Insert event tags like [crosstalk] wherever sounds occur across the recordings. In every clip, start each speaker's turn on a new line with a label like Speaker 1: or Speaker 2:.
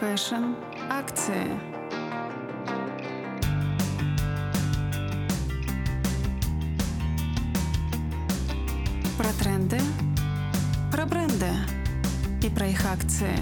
Speaker 1: Fashion акции. Про тренды, про бренды и про их акции.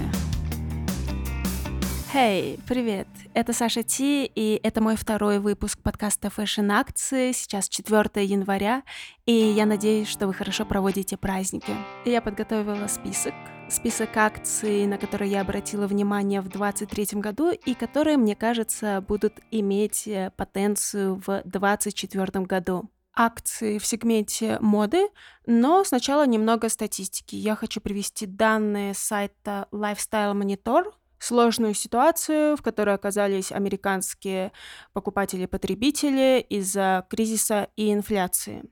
Speaker 2: Hey, привет! Это Саша Ти, и это мой второй выпуск подкаста Fashion Акции. Сейчас 4 января, и я надеюсь, что вы хорошо проводите праздники. Я подготовила список, список акций, на которые я обратила внимание в 2023 году, и которые, мне кажется, будут иметь э, потенцию в 2024 году акции в сегменте моды, но сначала немного статистики. Я хочу привести данные сайта Lifestyle Monitor, сложную ситуацию, в которой оказались американские покупатели-потребители из-за кризиса и инфляции.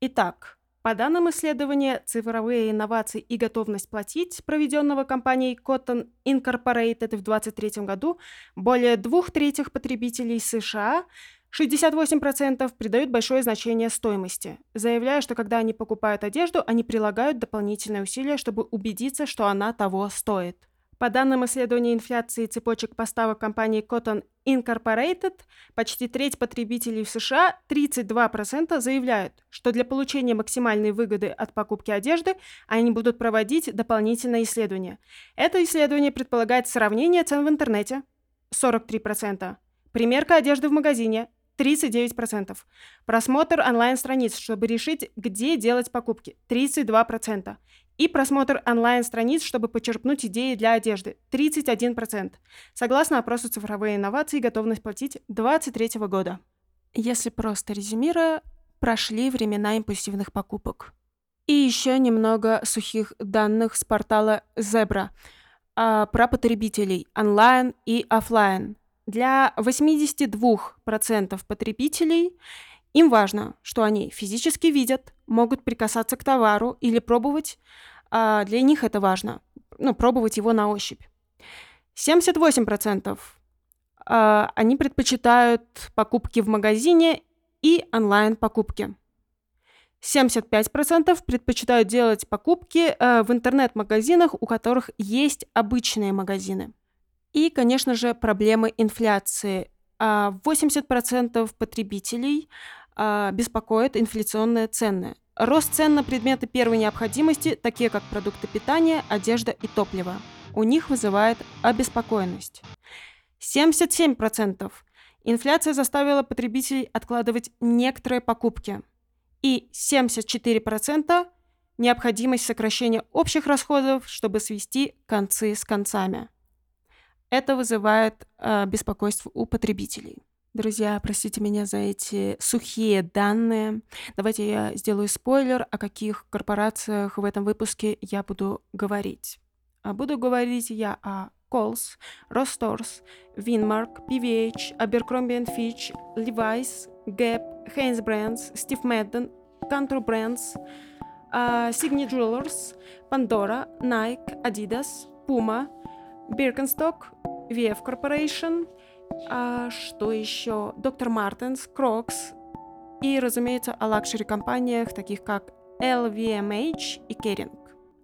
Speaker 2: Итак, по данным исследования, цифровые инновации и готовность платить, проведенного компанией Cotton Incorporated в 2023 году, более двух третьих потребителей США 68% придают большое значение стоимости, заявляя, что когда они покупают одежду, они прилагают дополнительные усилия, чтобы убедиться, что она того стоит. По данным исследования инфляции цепочек поставок компании Cotton Incorporated, почти треть потребителей в США, 32%, заявляют, что для получения максимальной выгоды от покупки одежды они будут проводить дополнительные исследования. Это исследование предполагает сравнение цен в интернете – 43%, примерка одежды в магазине 39%. Просмотр онлайн-страниц, чтобы решить, где делать покупки. 32%. И просмотр онлайн-страниц, чтобы почерпнуть идеи для одежды. 31%. Согласно опросу «Цифровые инновации. Готовность платить» 2023 года. Если просто резюмируя, прошли времена импульсивных покупок. И еще немного сухих данных с портала Zebra а, про потребителей онлайн и офлайн. Для 82% потребителей им важно, что они физически видят, могут прикасаться к товару или пробовать. А для них это важно, ну, пробовать его на ощупь. 78% а, они предпочитают покупки в магазине и онлайн-покупки. 75% предпочитают делать покупки э, в интернет-магазинах, у которых есть обычные магазины. И, конечно же, проблемы инфляции. 80% а, потребителей а, беспокоят инфляционные цены. Рост цен на предметы первой необходимости, такие как продукты питания, одежда и топливо, у них вызывает обеспокоенность. 77% инфляция заставила потребителей откладывать некоторые покупки. И 74% необходимость сокращения общих расходов, чтобы свести концы с концами. Это вызывает э, беспокойство у потребителей. Друзья, простите меня за эти сухие данные. Давайте я сделаю спойлер, о каких корпорациях в этом выпуске я буду говорить. А буду говорить я о Kohl's, Rostors, Winmark, PVH, Abercrombie Fitch, Levi's, Gap, Hanes Brands, Steve Madden, Contour Brands, uh, Signet Jewelers, Pandora, Nike, Adidas, Puma, Birkenstock, VF Corporation, а что еще? Доктор Мартенс, Крокс и, разумеется, о лакшери-компаниях, таких как LVMH и Kering.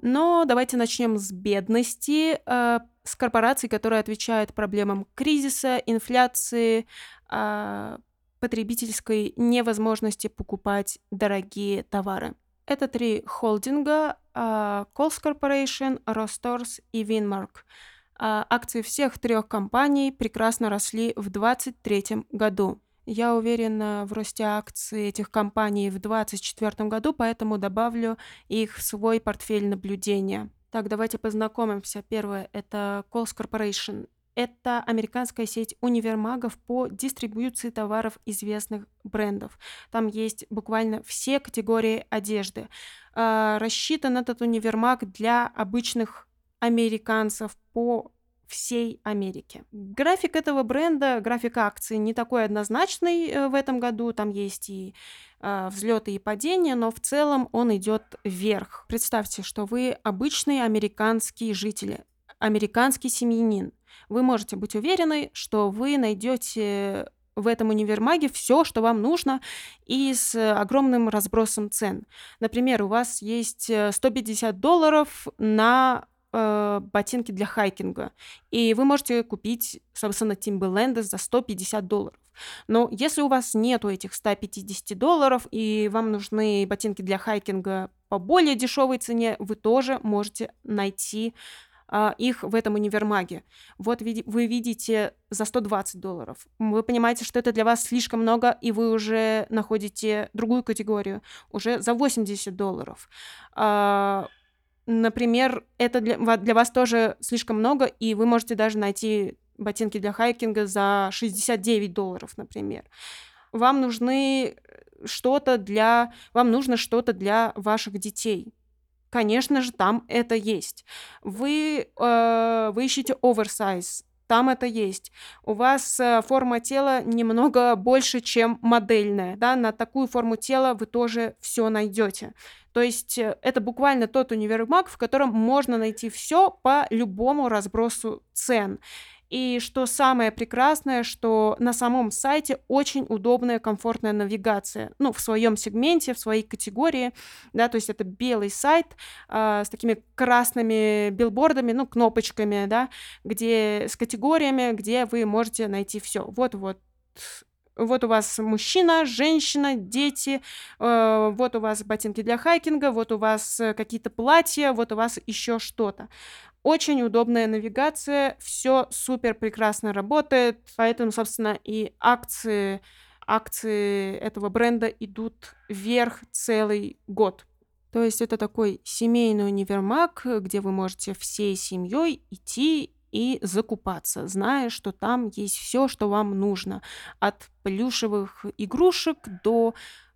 Speaker 2: Но давайте начнем с бедности, э, с корпораций, которые отвечают проблемам кризиса, инфляции, э, потребительской невозможности покупать дорогие товары. Это три холдинга э, Kohl's Corporation, Rostors и Winmark – а акции всех трех компаний прекрасно росли в 2023 году. Я уверена в росте акций этих компаний в 2024 году, поэтому добавлю их в свой портфель наблюдения. Так, давайте познакомимся. Первое – это Kohl's Corporation. Это американская сеть универмагов по дистрибуции товаров известных брендов. Там есть буквально все категории одежды. А, рассчитан этот универмаг для обычных американцев по всей Америке. График этого бренда, график акций не такой однозначный э, в этом году. Там есть и э, взлеты и падения, но в целом он идет вверх. Представьте, что вы обычный американский житель, американский семьянин. Вы можете быть уверены, что вы найдете в этом универмаге все, что вам нужно, и с огромным разбросом цен. Например, у вас есть 150 э, долларов на э, ботинки для хайкинга. И вы можете купить, собственно, Timberland за 150 долларов. Но если у вас нету этих 150 долларов и вам нужны ботинки для хайкинга по более дешевой цене, вы тоже можете найти а, их в этом универмаге. Вот вы видите за 120 долларов. Вы понимаете, что это для вас слишком много, и вы уже находите другую категорию, уже за 80 долларов. А, например, это для, для вас тоже слишком много, и вы можете даже найти ботинки для хайкинга за 69 долларов, например. Вам нужны что-то для... Вам нужно что-то для ваших детей Конечно же, там это есть. Вы, э, вы ищете оверсайз, там это есть. У вас э, форма тела немного больше, чем модельная, да, на такую форму тела вы тоже все найдете. То есть э, это буквально тот универмаг, в котором можно найти все по любому разбросу цен. И что самое прекрасное, что на самом сайте очень удобная, комфортная навигация. Ну, в своем сегменте, в своей категории, да, то есть это белый сайт э, с такими красными билбордами, ну, кнопочками, да, где с категориями, где вы можете найти все. Вот-вот вот у вас мужчина, женщина, дети, э, вот у вас ботинки для хайкинга, вот у вас э, какие-то платья, вот у вас еще что-то. Очень удобная навигация, все супер прекрасно работает, поэтому, собственно, и акции, акции этого бренда идут вверх целый год. То есть это такой семейный универмаг, где вы можете всей семьей идти и закупаться, зная, что там есть все, что вам нужно. От плюшевых игрушек до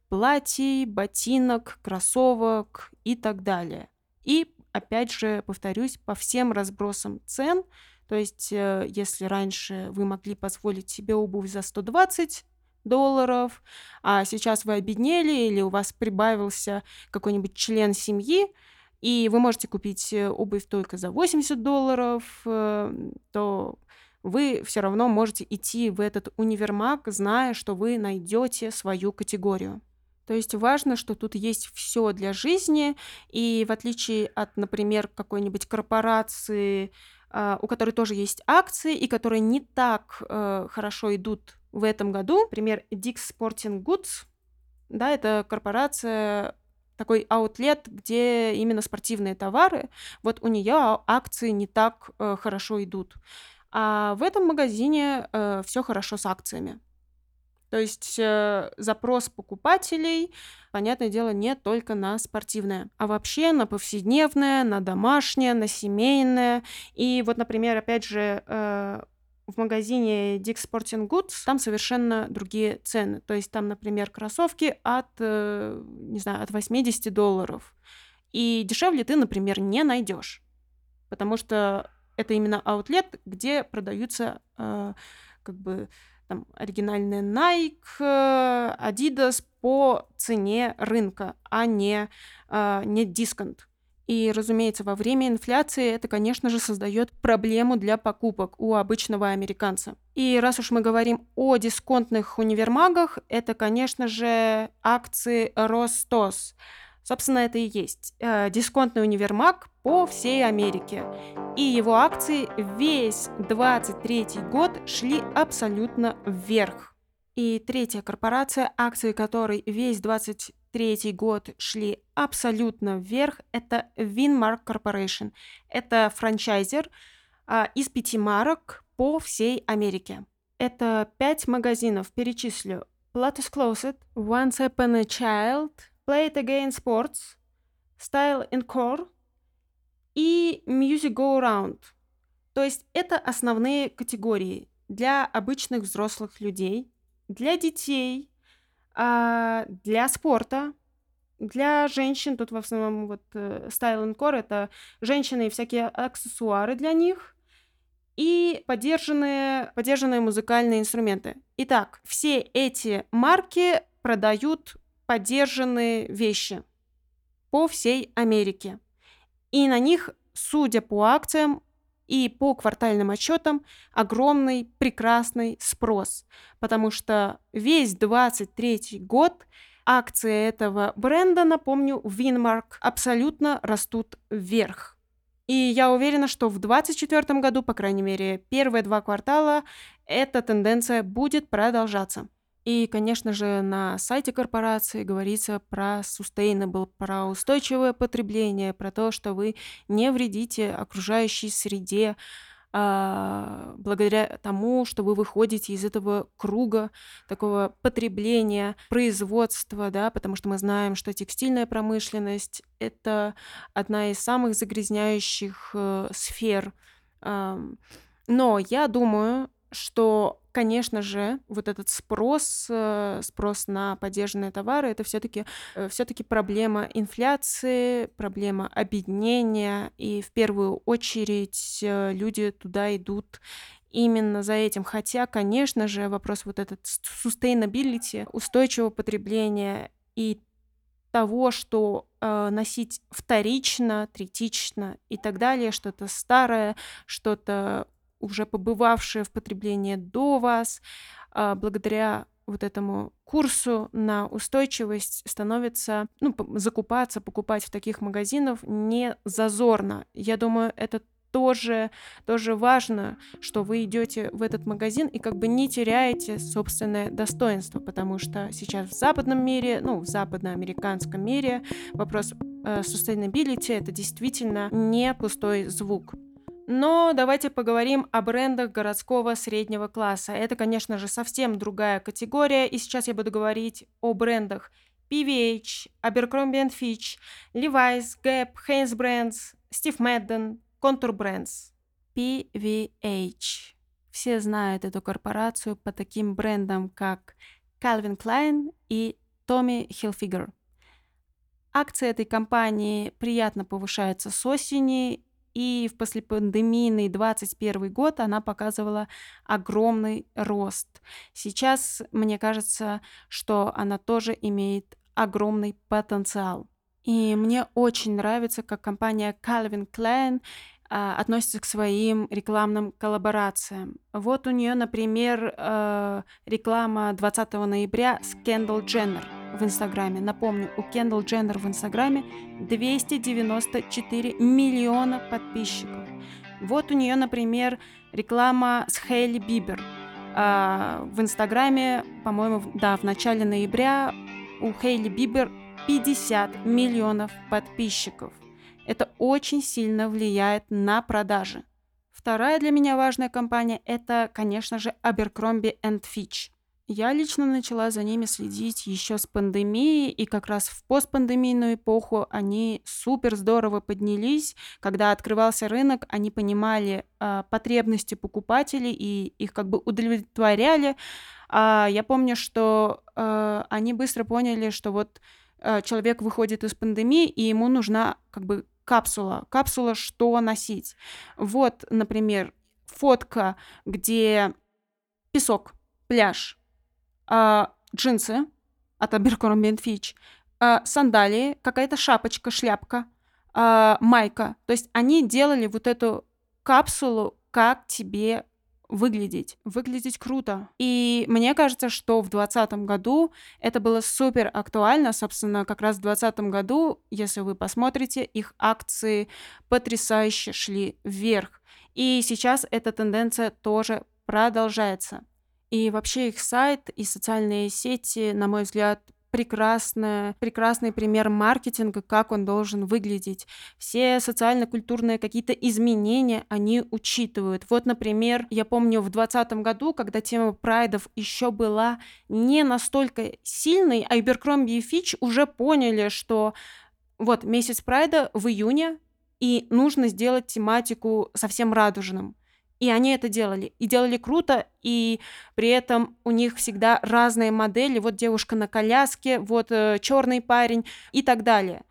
Speaker 2: платьей, ботинок, кроссовок и так далее. И опять же, повторюсь, по всем разбросам цен. То есть, э, если раньше вы могли позволить себе обувь за 120 долларов, а сейчас вы обеднели или у вас прибавился какой-нибудь член семьи, и вы можете купить э, обувь только за 80 долларов, э, то вы все равно можете идти в этот универмаг, зная, что вы найдете свою категорию. То есть важно, что тут есть все для жизни, и в отличие от, например, какой-нибудь корпорации, а, у которой тоже есть акции, и которые не так э, хорошо идут в этом году, например, Dick's Sporting Goods, да, это корпорация такой аутлет, где именно спортивные товары, вот у нее акции не так э, хорошо идут. А в этом магазине э, все хорошо с акциями. То есть э, запрос покупателей, понятное дело, не только на спортивное, а вообще на повседневное, на домашнее, на семейное. И вот, например, опять же, э, в магазине Dick Sporting Goods там совершенно другие цены. То есть там, например, кроссовки от, э, не знаю, от 80 долларов. И дешевле ты, например, не найдешь. Потому что это именно аутлет, где продаются э, как бы там, оригинальные Nike, Adidas по цене рынка, а не, а, не дисконт. И, разумеется, во время инфляции это, конечно же, создает проблему для покупок у обычного американца. И раз уж мы говорим о дисконтных универмагах, это, конечно же, акции Ростос. Собственно, это и есть э, дисконтный универмаг по всей Америке. И его акции весь 23 год шли абсолютно вверх. И третья корпорация, акции которой весь 23 год шли абсолютно вверх, это Winmark Corporation. Это франчайзер э, из пяти марок по всей Америке. Это пять магазинов, перечислю. Platus Closet, Once Upon a Child, Play It Again Sports, Style and Core и Music Go Around. То есть это основные категории для обычных взрослых людей, для детей, а, для спорта, для женщин, тут в основном вот э, Style Core это женщины и всякие аксессуары для них, и поддержанные, поддержанные музыкальные инструменты. Итак, все эти марки продают поддержанные вещи по всей Америке. И на них, судя по акциям и по квартальным отчетам, огромный прекрасный спрос, потому что весь 23 год акции этого бренда, напомню, Winmark, абсолютно растут вверх. И я уверена, что в 2024 году, по крайней мере, первые два квартала, эта тенденция будет продолжаться. И, конечно же, на сайте корпорации говорится про sustainable, про устойчивое потребление, про то, что вы не вредите окружающей среде, а, благодаря тому, что вы выходите из этого круга такого потребления, производства, да, потому что мы знаем, что текстильная промышленность — это одна из самых загрязняющих э, сфер. Но я думаю, что, конечно же, вот этот спрос, э, спрос на поддержанные товары, это все-таки э, все-таки проблема инфляции, проблема объединения, и в первую очередь э, люди туда идут именно за этим. Хотя, конечно же, вопрос вот этот sustainability, устойчивого потребления и того, что э, носить вторично, третично и так далее, что-то старое, что-то уже побывавшие в потреблении до вас, а, благодаря вот этому курсу на устойчивость становится, ну, закупаться, покупать в таких магазинах не зазорно. Я думаю, это тоже, тоже важно, что вы идете в этот магазин и как бы не теряете собственное достоинство, потому что сейчас в западном мире, ну, в западноамериканском мире вопрос э, sustainability это действительно не пустой звук. Но давайте поговорим о брендах городского среднего класса. Это, конечно же, совсем другая категория, и сейчас я буду говорить о брендах PVH, Abercrombie Fitch, Levi's, Gap, Hanesbrands, Steve Madden, Contour Brands. PVH. Все знают эту корпорацию по таким брендам, как Calvin Klein и Tommy Hilfiger. Акции этой компании приятно повышаются с осени, и в послепандемийный 21 год она показывала огромный рост. Сейчас, мне кажется, что она тоже имеет огромный потенциал. И мне очень нравится, как компания Calvin Klein а, относится к своим рекламным коллаборациям. Вот у нее, например, э, реклама 20 ноября с Кендалл Дженнер в Инстаграме. Напомню, у Кендалл Дженнер в Инстаграме 294 миллиона подписчиков. Вот у нее, например, реклама с Хейли Бибер. А, в Инстаграме, по-моему, да, в начале ноября у Хейли Бибер 50 миллионов подписчиков. Это очень сильно влияет на продажи. Вторая для меня важная компания – это, конечно же, Abercrombie Fitch. Я лично начала за ними следить еще с пандемией, и как раз в постпандемийную эпоху они супер здорово поднялись. Когда открывался рынок, они понимали э, потребности покупателей и их как бы удовлетворяли. А я помню, что э, они быстро поняли, что вот э, человек выходит из пандемии, и ему нужна как бы капсула. Капсула, что носить. Вот, например, фотка, где песок, пляж, а, джинсы от Abercrombie Fitch, а, сандалии, какая-то шапочка, шляпка, а, майка. То есть они делали вот эту капсулу, как тебе выглядеть, выглядеть круто. И мне кажется, что в 2020 году это было супер актуально. Собственно, как раз в 2020 году, если вы посмотрите, их акции потрясающе шли вверх. И сейчас эта тенденция тоже продолжается. И вообще их сайт и социальные сети, на мой взгляд, прекрасная, прекрасный пример маркетинга, как он должен выглядеть. Все социально-культурные какие-то изменения они учитывают. Вот, например, я помню в 2020 году, когда тема прайдов еще была не настолько сильной, а Abercrombie и Fitch уже поняли, что вот месяц прайда в июне, и нужно сделать тематику совсем радужным. И они это делали. И делали круто, и при этом у них всегда разные модели. Вот девушка на коляске, вот э, черный парень и так далее.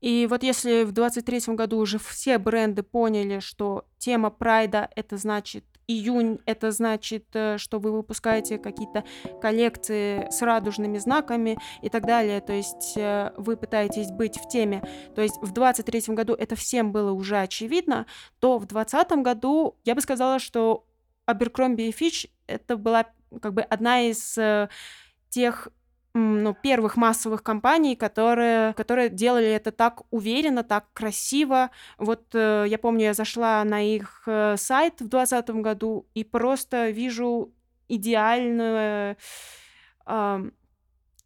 Speaker 2: И вот если в 23 году уже все бренды поняли, что тема прайда это значит июнь это значит, э, что вы выпускаете какие-то коллекции с радужными знаками и так далее. То есть э, вы пытаетесь быть в теме. То есть в 23 году это всем было уже очевидно, то в 2020 году я бы сказала, что Abercrombie Fitch это была как бы одна из э, тех ну, первых массовых компаний, которые, которые делали это так уверенно, так красиво. Вот э, я помню, я зашла на их э, сайт в 2020 году и просто вижу идеальную, э,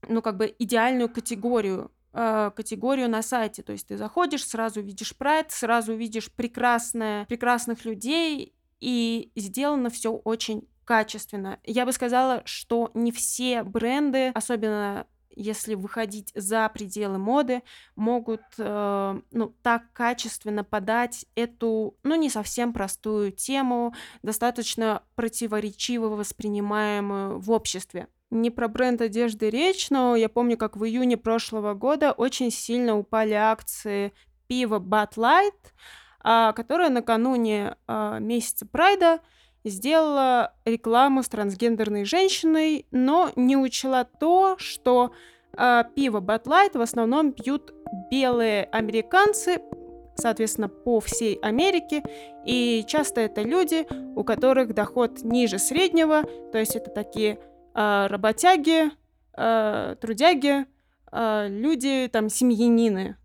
Speaker 2: ну, как бы идеальную категорию э, категорию на сайте. То есть ты заходишь, сразу видишь прайд, сразу видишь прекрасное, прекрасных людей, и сделано все очень качественно. Я бы сказала, что не все бренды, особенно если выходить за пределы моды, могут э, ну, так качественно подать эту, ну, не совсем простую тему, достаточно противоречиво воспринимаемую в обществе. Не про бренд одежды речь, но я помню, как в июне прошлого года очень сильно упали акции пива Bud Light, э, которое накануне э, месяца Прайда сделала рекламу с трансгендерной женщиной, но не учла то, что э, пиво Bud Light в основном пьют белые американцы, соответственно, по всей Америке, и часто это люди, у которых доход ниже среднего, то есть это такие э, работяги, э, трудяги, э, люди там семьянины,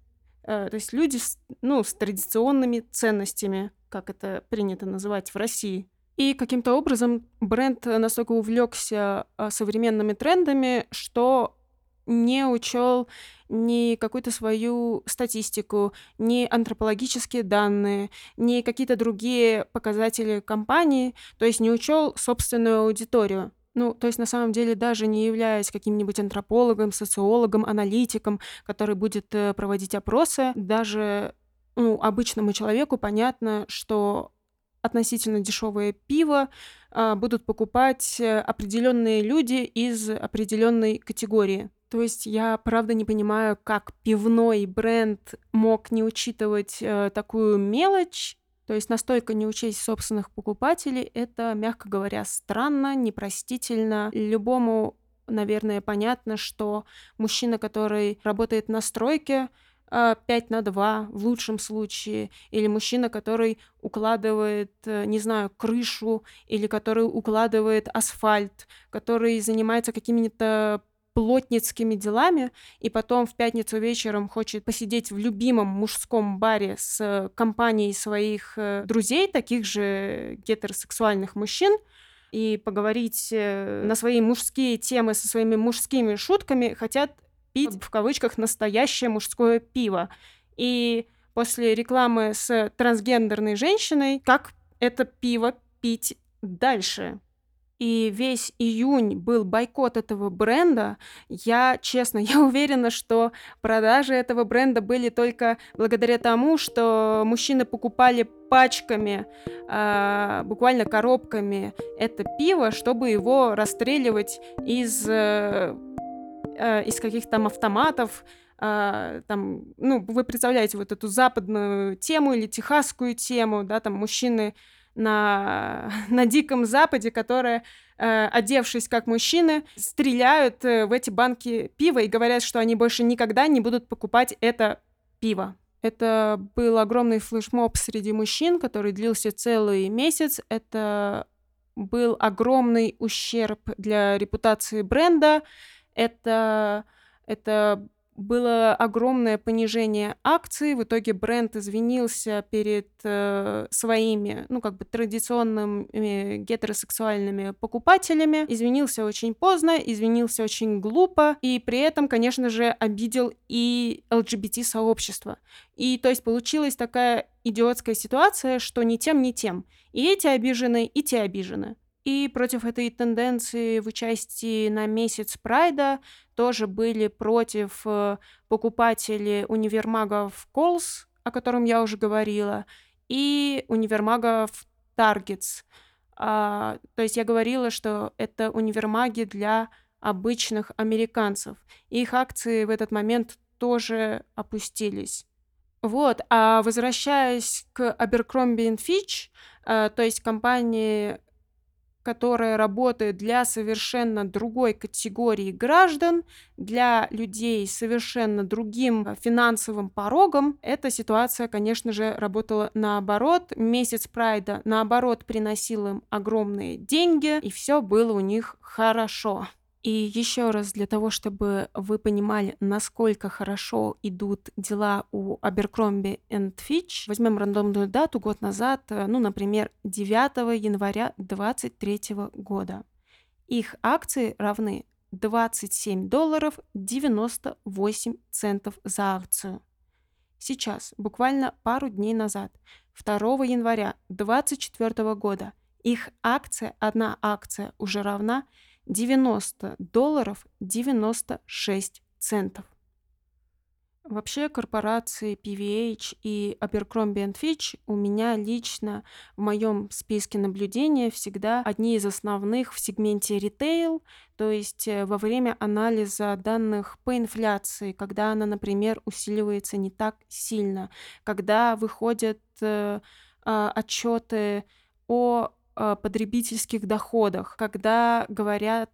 Speaker 2: э, то есть люди с, ну, с традиционными ценностями, как это принято называть в России. И каким-то образом бренд настолько увлекся а, современными трендами, что не учел ни какую-то свою статистику, ни антропологические данные, ни какие-то другие показатели компании, то есть не учел собственную аудиторию. Ну, то есть на самом деле даже не являясь каким-нибудь антропологом, социологом, аналитиком, который будет э, проводить опросы, даже ну, обычному человеку понятно, что относительно дешевое пиво а, будут покупать э, определенные люди из определенной категории. То есть я правда не понимаю, как пивной бренд мог не учитывать э, такую мелочь, то есть настолько не учесть собственных покупателей, это, мягко говоря, странно, непростительно. Любому, наверное, понятно, что мужчина, который работает на стройке, 5 а, на 2 в лучшем случае, или мужчина, который укладывает, э, не знаю, крышу, или который укладывает асфальт, который занимается какими-то плотницкими делами, и потом в пятницу вечером хочет посидеть в любимом мужском баре с компанией своих э, друзей, таких же гетеросексуальных мужчин, и поговорить э, на свои мужские темы со своими мужскими шутками, хотят пить в кавычках настоящее мужское пиво. И после рекламы с трансгендерной женщиной, как это пиво пить дальше. И весь июнь был бойкот этого бренда. Я, честно, [laughs] я уверена, что продажи этого бренда были только благодаря тому, что мужчины покупали пачками, э, буквально коробками это пиво, чтобы его расстреливать из э, э, из каких-то там автоматов, э, там, ну, вы представляете вот эту западную тему или техасскую тему, да, там мужчины на, [laughs] на Диком Западе, которые, э, одевшись как мужчины, стреляют э, в эти банки пива и говорят, что они больше никогда не будут покупать это пиво. Это был огромный флешмоб среди мужчин, который длился целый месяц. Это был огромный ущерб для репутации бренда это, это было огромное понижение акций. В итоге бренд извинился перед э, своими, ну, как бы традиционными гетеросексуальными покупателями. Извинился очень поздно, извинился очень глупо, и при этом, конечно же, обидел и LGBT-сообщество. И то есть получилась такая идиотская ситуация, что ни тем, ни тем. И эти обижены, и те обижены. И против этой тенденции в участии на месяц Прайда тоже были против э, покупатели универмагов Колс, о котором я уже говорила, и универмагов Targets. А, то есть я говорила, что это универмаги для обычных американцев. Их акции в этот момент тоже опустились. Вот, а возвращаясь к Abercrombie Fitch, э, то есть компании, которая работает для совершенно другой категории граждан, для людей с совершенно другим э, финансовым порогом, эта ситуация, конечно же, работала наоборот. Месяц Прайда, наоборот, приносил им огромные деньги, и все было у них хорошо. И еще раз для того, чтобы вы понимали, насколько хорошо идут дела у Abercrombie Fitch, возьмем рандомную дату год назад, э, ну, например, 9 января 2023 года. Их акции равны 27 долларов 98 центов за акцию. Сейчас, буквально пару дней назад, 2 января 2024 года, их акция, одна акция уже равна 90 долларов 96 центов. Вообще корпорации PVH и Abercrombie Fitch у меня лично в моем списке наблюдения всегда одни из основных в сегменте ритейл, то есть э, во время анализа данных по инфляции, когда она, например, усиливается не так сильно, когда выходят э, э, отчеты о потребительских доходах, когда говорят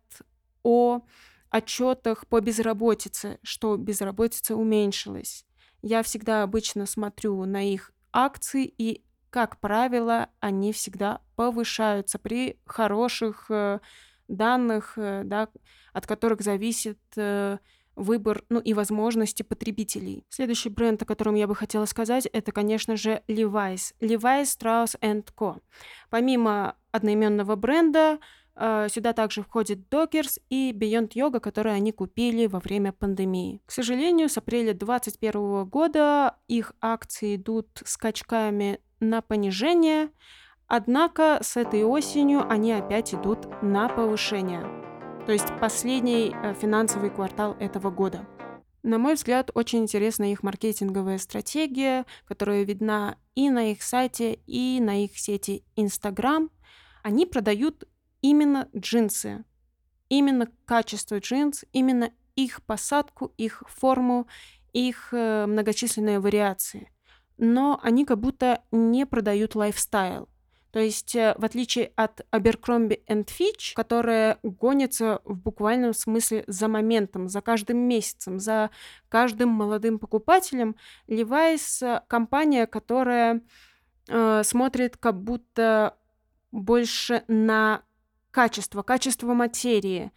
Speaker 2: о отчетах по безработице, что безработица уменьшилась. Я всегда обычно смотрю на их акции, и, как правило, они всегда повышаются при хороших э, данных, э, да, от которых зависит э, выбор, ну и возможности потребителей. Следующий бренд, о котором я бы хотела сказать, это, конечно же, Levi's. Levi's Strauss Co. Помимо одноименного бренда, э, Сюда также входит Dockers и Beyond Yoga, которые они купили во время пандемии. К сожалению, с апреля 2021 года их акции идут скачками на понижение, однако с этой осенью они опять идут на повышение то есть последний э, финансовый квартал этого года. На мой взгляд, очень интересна их маркетинговая стратегия, которая видна и на их сайте, и на их сети Instagram. Они продают именно джинсы, именно качество джинс, именно их посадку, их форму, их э, многочисленные вариации. Но они как будто не продают лайфстайл. То есть, э, в отличие от Abercrombie Fitch, которая гонится в буквальном смысле за моментом, за каждым месяцем, за каждым молодым покупателем, Levi's э, компания, которая э, смотрит как будто больше на качество, качество материи.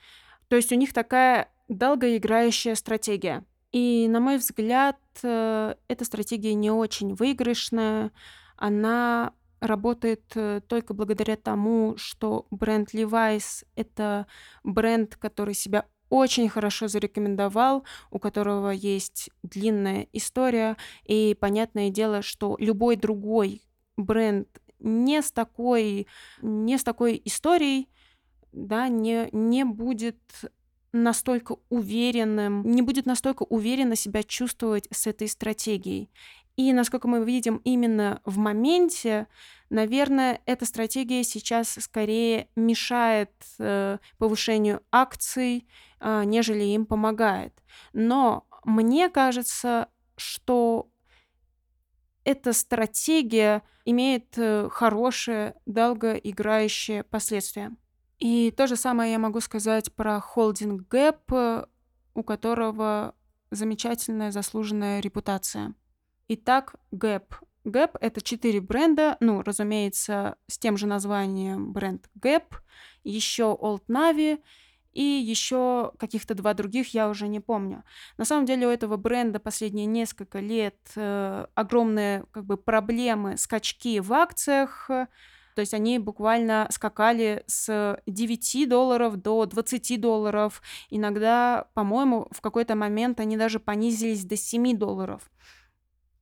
Speaker 2: То есть у них такая долгоиграющая стратегия. И, на мой взгляд, э, эта стратегия не очень выигрышная. Она работает э, только благодаря тому, что бренд Levi's — это бренд, который себя очень хорошо зарекомендовал, у которого есть длинная история, и понятное дело, что любой другой бренд не с такой, не с такой историей, да, не, не будет настолько уверенным, не будет настолько уверенно себя чувствовать с этой стратегией. И, насколько мы видим, именно в моменте, наверное, эта стратегия сейчас скорее мешает э, повышению акций, э, нежели им помогает. Но мне кажется, что эта стратегия имеет э, хорошие, долгоиграющие последствия. И то же самое я могу сказать про холдинг э, у которого замечательная заслуженная репутация. Итак, Gap. Gap — это четыре бренда, ну, разумеется, с тем же названием бренд Gap, еще Old Navy и еще каких-то два других, я уже не помню. На самом деле у этого бренда последние несколько лет э, огромные как бы проблемы, скачки в акциях, то есть они буквально скакали с 9 долларов до 20 долларов. Иногда, по-моему, в какой-то момент они даже понизились до 7 долларов.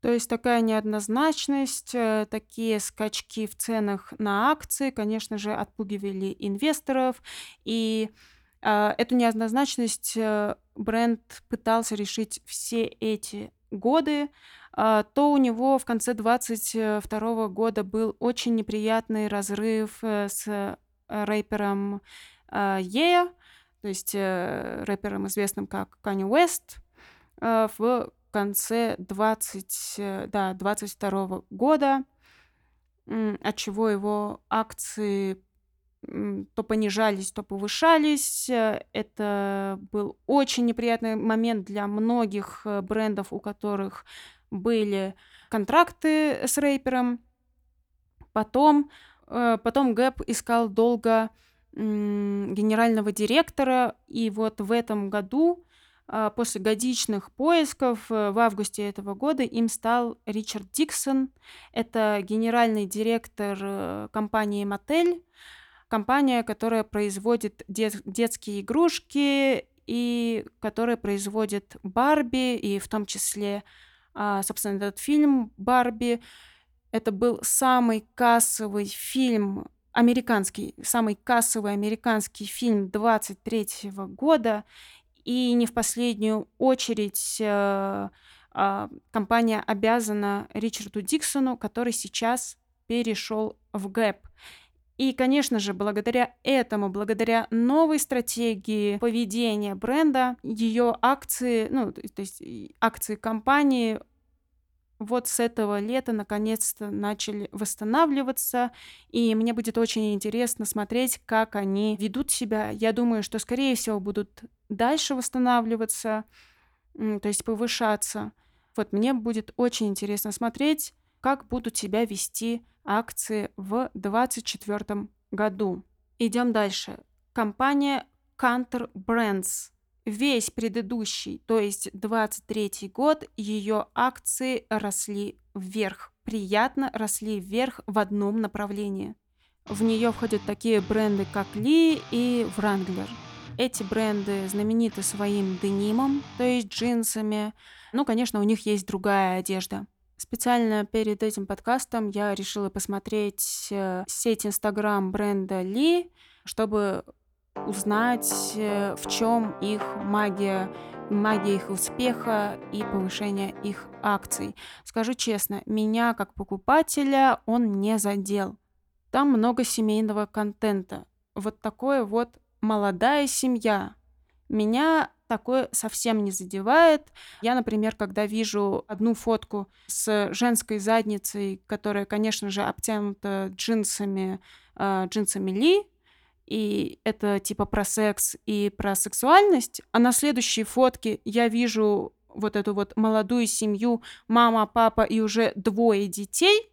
Speaker 2: То есть такая неоднозначность, э, такие скачки в ценах на акции, конечно же, отпугивали инвесторов. И э, эту неоднозначность э, бренд пытался решить все эти годы. Э, то у него в конце 22 года был очень неприятный разрыв э, с рэпером э, Ея, то есть э, рэпером, известным как Kanye West, э, в конце 20, э, да, 22 года, от чего его акции то понижались, то повышались. Э, это был очень неприятный момент для многих э, брендов, у которых были контракты с рэпером. Потом, потом Гэп искал долго генерального директора. И вот в этом году, а, после годичных поисков, э, в августе этого года им стал Ричард Диксон. Это генеральный директор э, компании Мотель, компания, которая производит дет- детские игрушки и которая производит Барби, и в том числе, а, собственно, этот фильм Барби. Это был самый кассовый фильм американский, самый кассовый американский фильм 23 года. И не в последнюю очередь э, э, компания обязана Ричарду Диксону, который сейчас перешел в ГЭП. И, конечно же, благодаря этому, благодаря новой стратегии поведения бренда, ее акции, ну, то есть акции компании вот с этого лета наконец-то начали восстанавливаться, и мне будет очень интересно смотреть, как они ведут себя. Я думаю, что, скорее всего, будут дальше восстанавливаться, то есть повышаться. Вот мне будет очень интересно смотреть, как будут себя вести акции в 2024 году. Идем дальше. Компания Counter Brands весь предыдущий, то есть 23 год, ее акции росли вверх, приятно росли вверх в одном направлении. В нее входят такие бренды, как Ли и Wrangler. Эти бренды знамениты своим денимом, то есть джинсами. Ну, конечно, у них есть другая одежда. Специально перед этим подкастом я решила посмотреть э, сеть Инстаграм бренда Ли, чтобы узнать, э, в чем их магия, магия их успеха и повышения их акций. Скажу честно, меня как покупателя он не задел. Там много семейного контента. Вот такое вот молодая семья. Меня такое совсем не задевает. Я, например, когда вижу одну фотку с женской задницей, которая, конечно же, обтянута джинсами, э, джинсами Ли, и это типа про секс и про сексуальность, а на следующей фотке я вижу вот эту вот молодую семью, мама, папа и уже двое детей,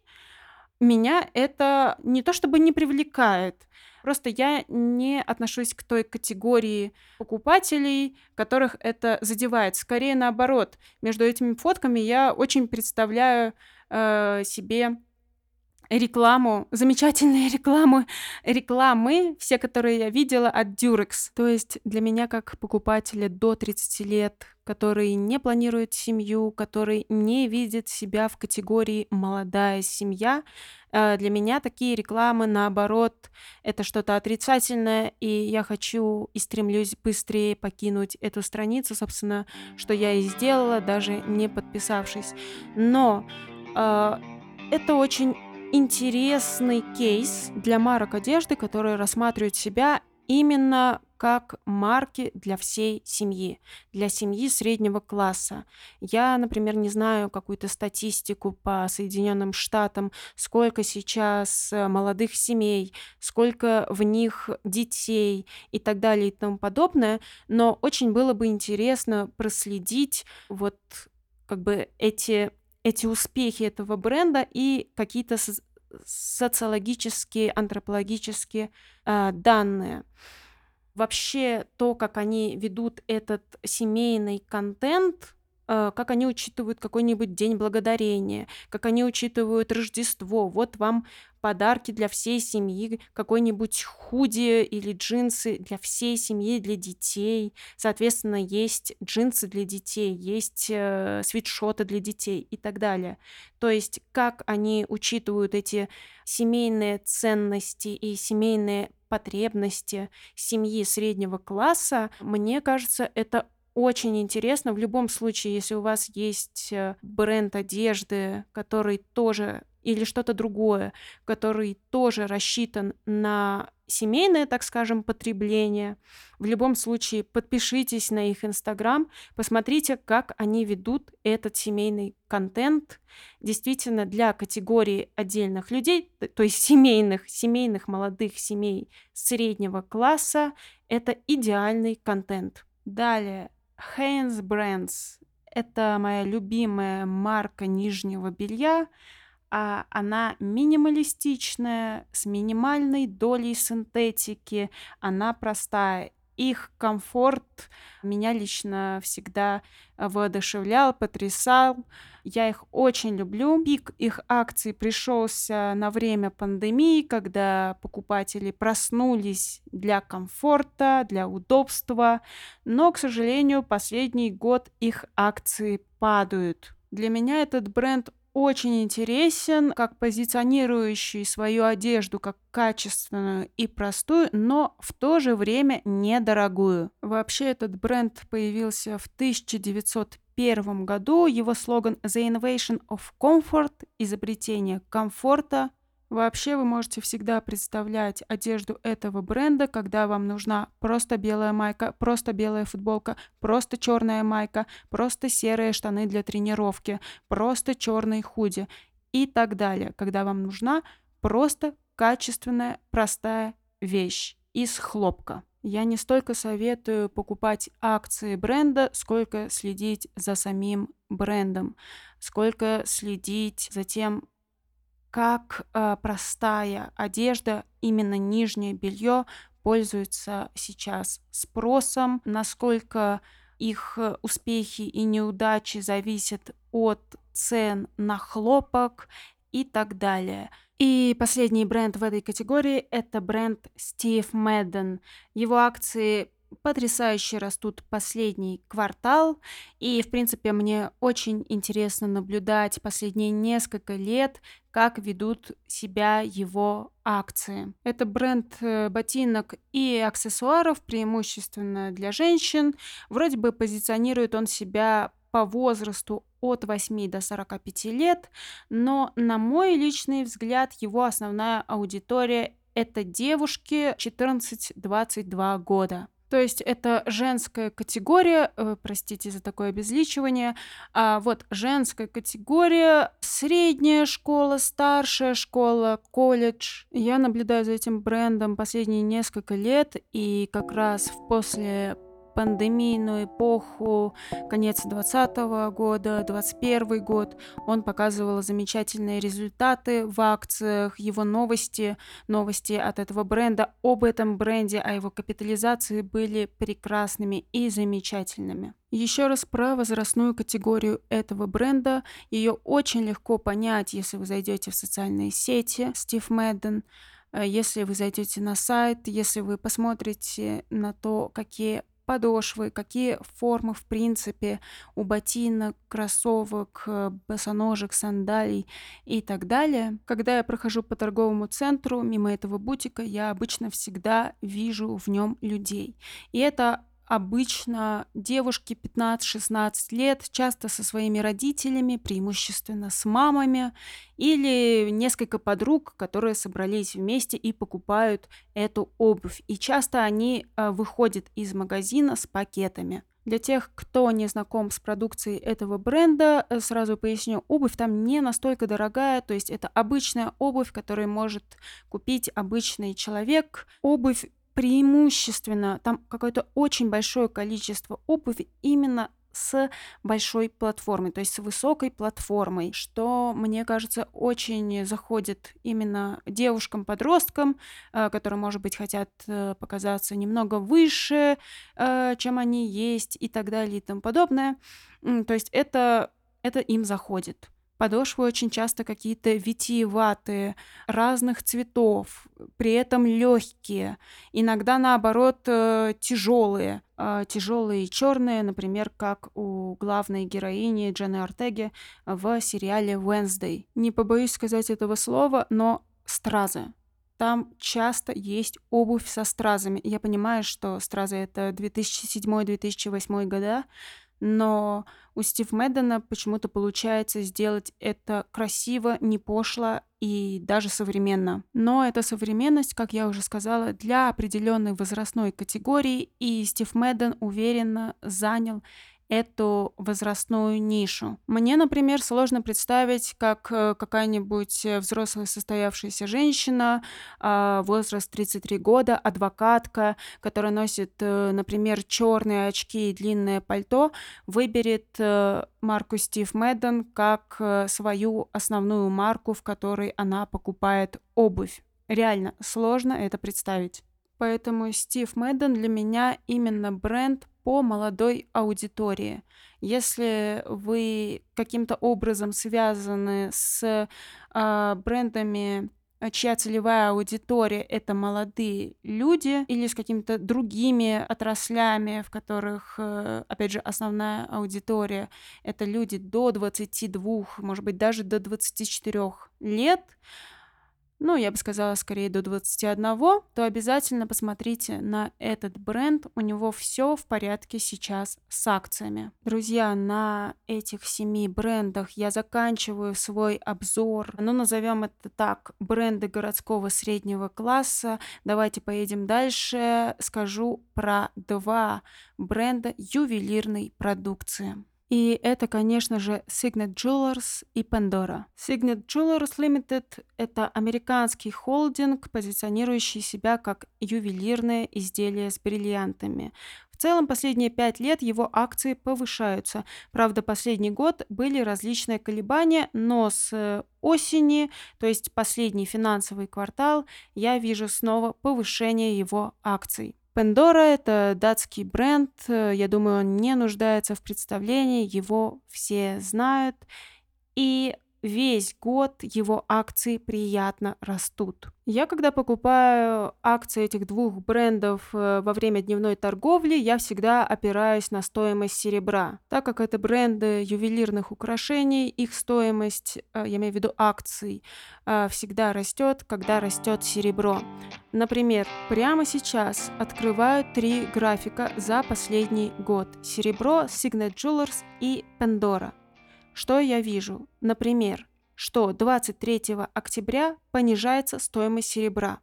Speaker 2: меня это не то чтобы не привлекает, просто я не отношусь к той категории покупателей, которых это задевает. Скорее наоборот, между этими фотками я очень представляю э, себе рекламу, замечательные [laughs] рекламы, рекламы, все, которые я видела от Durex. То есть для меня как покупателя до 30 лет, который не планирует семью, который не видит себя в категории молодая семья, э, для меня такие рекламы, наоборот, это что-то отрицательное, и я хочу и стремлюсь быстрее покинуть эту страницу, собственно, что я и сделала, даже не подписавшись. Но э, это очень интересный кейс для марок одежды, которые рассматривают себя именно как марки для всей семьи, для семьи среднего класса. Я, например, не знаю какую-то статистику по Соединенным Штатам, сколько сейчас э, молодых семей, сколько в них детей и так далее и тому подобное, но очень было бы интересно проследить вот как бы эти эти успехи этого бренда и какие-то социологические, антропологические э, данные. Вообще то, как они ведут этот семейный контент, э, как они учитывают какой-нибудь день благодарения, как они учитывают Рождество. Вот вам подарки для всей семьи, какой-нибудь худи или джинсы для всей семьи, для детей. Соответственно, есть джинсы для детей, есть э, свитшоты для детей и так далее. То есть, как они учитывают эти семейные ценности и семейные потребности семьи среднего класса, мне кажется, это очень интересно. В любом случае, если у вас есть э, бренд одежды, который тоже или что-то другое, который тоже рассчитан на семейное, так скажем, потребление. В любом случае, подпишитесь на их Инстаграм, посмотрите, как они ведут этот семейный контент. Действительно, для категории отдельных людей, то есть семейных, семейных молодых семей среднего класса, это идеальный контент. Далее, Hanes Brands. Это моя любимая марка нижнего белья. а она минималистичная, с минимальной долей синтетики, она простая их комфорт меня лично всегда воодушевлял, потрясал. Я их очень люблю. Пик их акций пришелся на время пандемии, когда покупатели проснулись для комфорта, для удобства. Но, к сожалению, последний год их акции падают. Для меня этот бренд очень интересен, как позиционирующий свою одежду как качественную и простую, но в то же время недорогую. Вообще этот бренд появился в 1901 году. Его слоган «The Innovation of Comfort» – изобретение комфорта Вообще вы можете всегда представлять одежду этого бренда, когда вам нужна просто белая майка, просто белая футболка, просто черная майка, просто серые штаны для тренировки, просто черный худи и так далее, когда вам нужна просто качественная, простая вещь из хлопка. Я не столько советую покупать акции бренда, сколько следить за самим брендом, сколько следить за тем, как э, простая одежда, именно нижнее белье, пользуется сейчас спросом, насколько их э, успехи и неудачи зависят от цен на хлопок и так далее. И последний бренд в этой категории – это бренд Steve Madden. Его акции потрясающе растут последний квартал, и, в принципе, мне очень интересно наблюдать последние несколько лет, как ведут себя его акции. Это бренд э, ботинок и аксессуаров, преимущественно для женщин. Вроде бы позиционирует он себя по возрасту от 8 до 45 лет, но, на мой личный взгляд, его основная аудитория это девушки 14-22 года. То есть это женская категория, э, простите за такое обезличивание, а вот женская категория, средняя школа, старшая школа, колледж. Я наблюдаю за этим брендом последние несколько лет, и как раз после пандемийную эпоху, конец 2020 года, 2021 год. Он показывал замечательные результаты в акциях, его новости, новости от этого бренда, об этом бренде, о его капитализации были прекрасными и замечательными. Еще раз про возрастную категорию этого бренда. Ее очень легко понять, если вы зайдете в социальные сети Стив Мэдден, э, если вы зайдете на сайт, если вы посмотрите на то, какие подошвы, какие формы, в принципе, у ботинок, кроссовок, э, босоножек, сандалий и так далее. Когда я прохожу по торговому центру мимо этого бутика, я обычно всегда вижу в нем людей. И это обычно девушки 15-16 лет, часто со своими родителями, преимущественно с мамами, или несколько подруг, которые собрались вместе и покупают эту обувь. И часто они э, выходят из магазина с пакетами. Для тех, кто не знаком с продукцией этого бренда, э, сразу поясню, обувь там не настолько дорогая, то есть это обычная обувь, которую может купить обычный человек. Обувь преимущественно там какое-то очень большое количество обуви именно с большой платформой, то есть с высокой платформой, что, мне кажется, очень заходит именно девушкам-подросткам, э, которые, может быть, хотят э, показаться немного выше, э, чем они есть и так далее и тому подобное. То есть это, это им заходит. Подошвы очень часто какие-то витиеватые, разных цветов, при этом легкие, иногда наоборот э, тяжелые, э, тяжелые и черные, например, как у главной героини Джены Артеги в сериале Wednesday. Не побоюсь сказать этого слова, но стразы. Там часто есть обувь со стразами. Я понимаю, что стразы это 2007-2008 года, но у Стив Мэддена почему-то получается сделать это красиво, не пошло и даже современно. Но эта современность, как я уже сказала, для определенной возрастной категории, и Стив Мэдден уверенно занял эту возрастную нишу. Мне, например, сложно представить, как э, какая-нибудь взрослая состоявшаяся женщина, а, возраст 33 года, адвокатка, которая носит, э, например, черные очки и длинное пальто, выберет э, марку Стив Мэдден как свою основную марку, в которой она покупает обувь. Реально сложно это представить. Поэтому Стив Мэдден для меня именно бренд по молодой аудитории. Если вы каким-то образом связаны с э, брендами чья целевая аудитория это молодые люди или с какими-то другими отраслями, в которых, э, опять же, основная аудитория это люди до 22, может быть, даже до 24 лет, ну, я бы сказала, скорее до 21, то обязательно посмотрите на этот бренд. У него все в порядке сейчас с акциями. Друзья, на этих семи брендах я заканчиваю свой обзор. Ну, назовем это так, бренды городского среднего класса. Давайте поедем дальше. Скажу про два бренда ювелирной продукции. И это, конечно же, Signet Jewelers и Pandora. Signet Jewelers Limited — это американский холдинг, позиционирующий себя как ювелирное изделие с бриллиантами. В целом, последние пять лет его акции повышаются. Правда, последний год были различные колебания, но с э, осени, то есть последний финансовый квартал, я вижу снова повышение его акций. Pandora — это датский бренд, я думаю, он не нуждается в представлении, его все знают, и весь год его акции приятно растут. Я, когда покупаю акции этих двух брендов э, во время дневной торговли, я всегда опираюсь на стоимость серебра. Так как это бренды ювелирных украшений, их стоимость, э, я имею в виду акций, э, всегда растет, когда растет серебро. Например, прямо сейчас открываю три графика за последний год. Серебро, Signet Jewelers и Pandora. Что я вижу? Например, что 23 октября понижается стоимость серебра.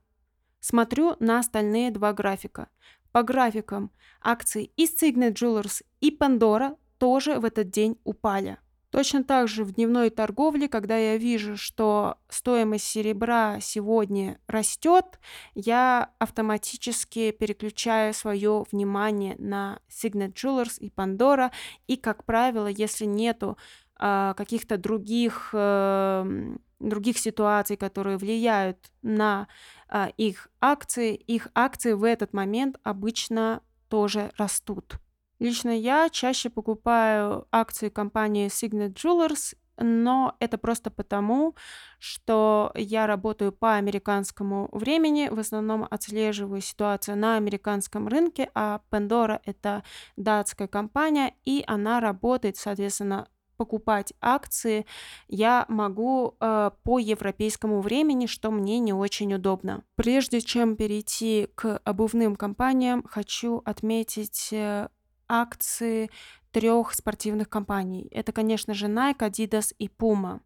Speaker 2: Смотрю на остальные два графика. По графикам акции и Signet Jewelers, и Pandora тоже в этот день упали. Точно так же в дневной торговле, когда я вижу, что стоимость серебра сегодня растет, я автоматически переключаю свое внимание на Signet Jewelers и Pandora. И, как правило, если нету каких-то других, эм, других ситуаций, которые влияют на а, их акции, их акции в этот момент обычно тоже растут. Лично я чаще покупаю акции компании Signet Jewelers, но это просто потому, что я работаю по американскому времени, в основном отслеживаю ситуацию на американском рынке, а Pandora это датская компания, и она работает, соответственно, покупать акции я могу э, по европейскому времени, что мне не очень удобно. Прежде чем перейти к обувным компаниям, хочу отметить э, акции трех спортивных компаний. Это, конечно же, Nike, Adidas и Puma.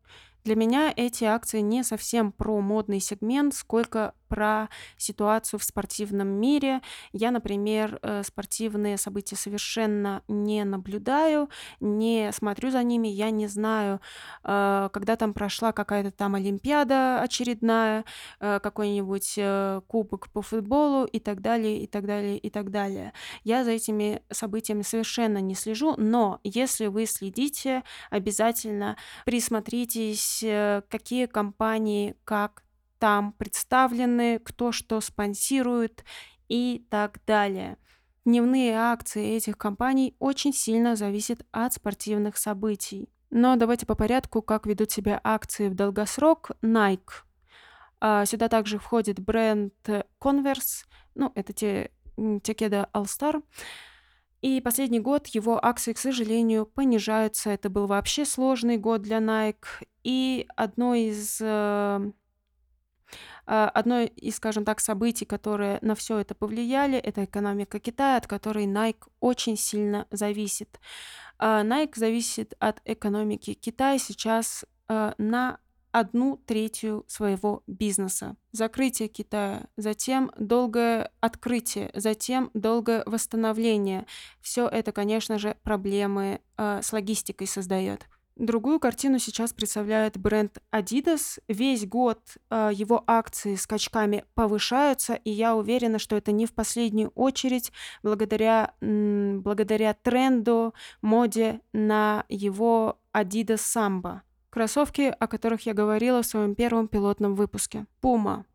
Speaker 2: Для меня эти акции не совсем про модный сегмент, сколько про ситуацию в спортивном мире. Я, например, э, спортивные события совершенно не наблюдаю, не смотрю за ними, я не знаю, э, когда там прошла какая-то там Олимпиада очередная, э, какой-нибудь кубок по футболу и так далее, и так далее, и так далее. Я за этими событиями совершенно не слежу, но если вы следите, обязательно присмотритесь, какие компании как там представлены, кто что спонсирует и так далее. Дневные акции этих компаний очень сильно зависят от спортивных событий. Но давайте по порядку, как ведут себя акции в долгосрок. Nike. А, сюда также входит бренд Converse, ну, это те, те кеда All Star. И последний год его акции, к сожалению, понижаются. Это был вообще сложный год для Nike. И одно из э, одно из, скажем так, событий, которые на все это повлияли, это экономика Китая, от которой Nike очень сильно зависит. А, Nike зависит от экономики Китая сейчас а, на одну третью своего бизнеса. Закрытие Китая, затем долгое открытие, затем долгое восстановление. Все это, конечно же, проблемы э, с логистикой создает. Другую картину сейчас представляет бренд Adidas. Весь год э, его акции скачками повышаются, и я уверена, что это не в последнюю очередь благодаря, м, благодаря тренду, моде на его Adidas Samba. Кроссовки, о которых я говорила в своем первом пилотном выпуске. Puma.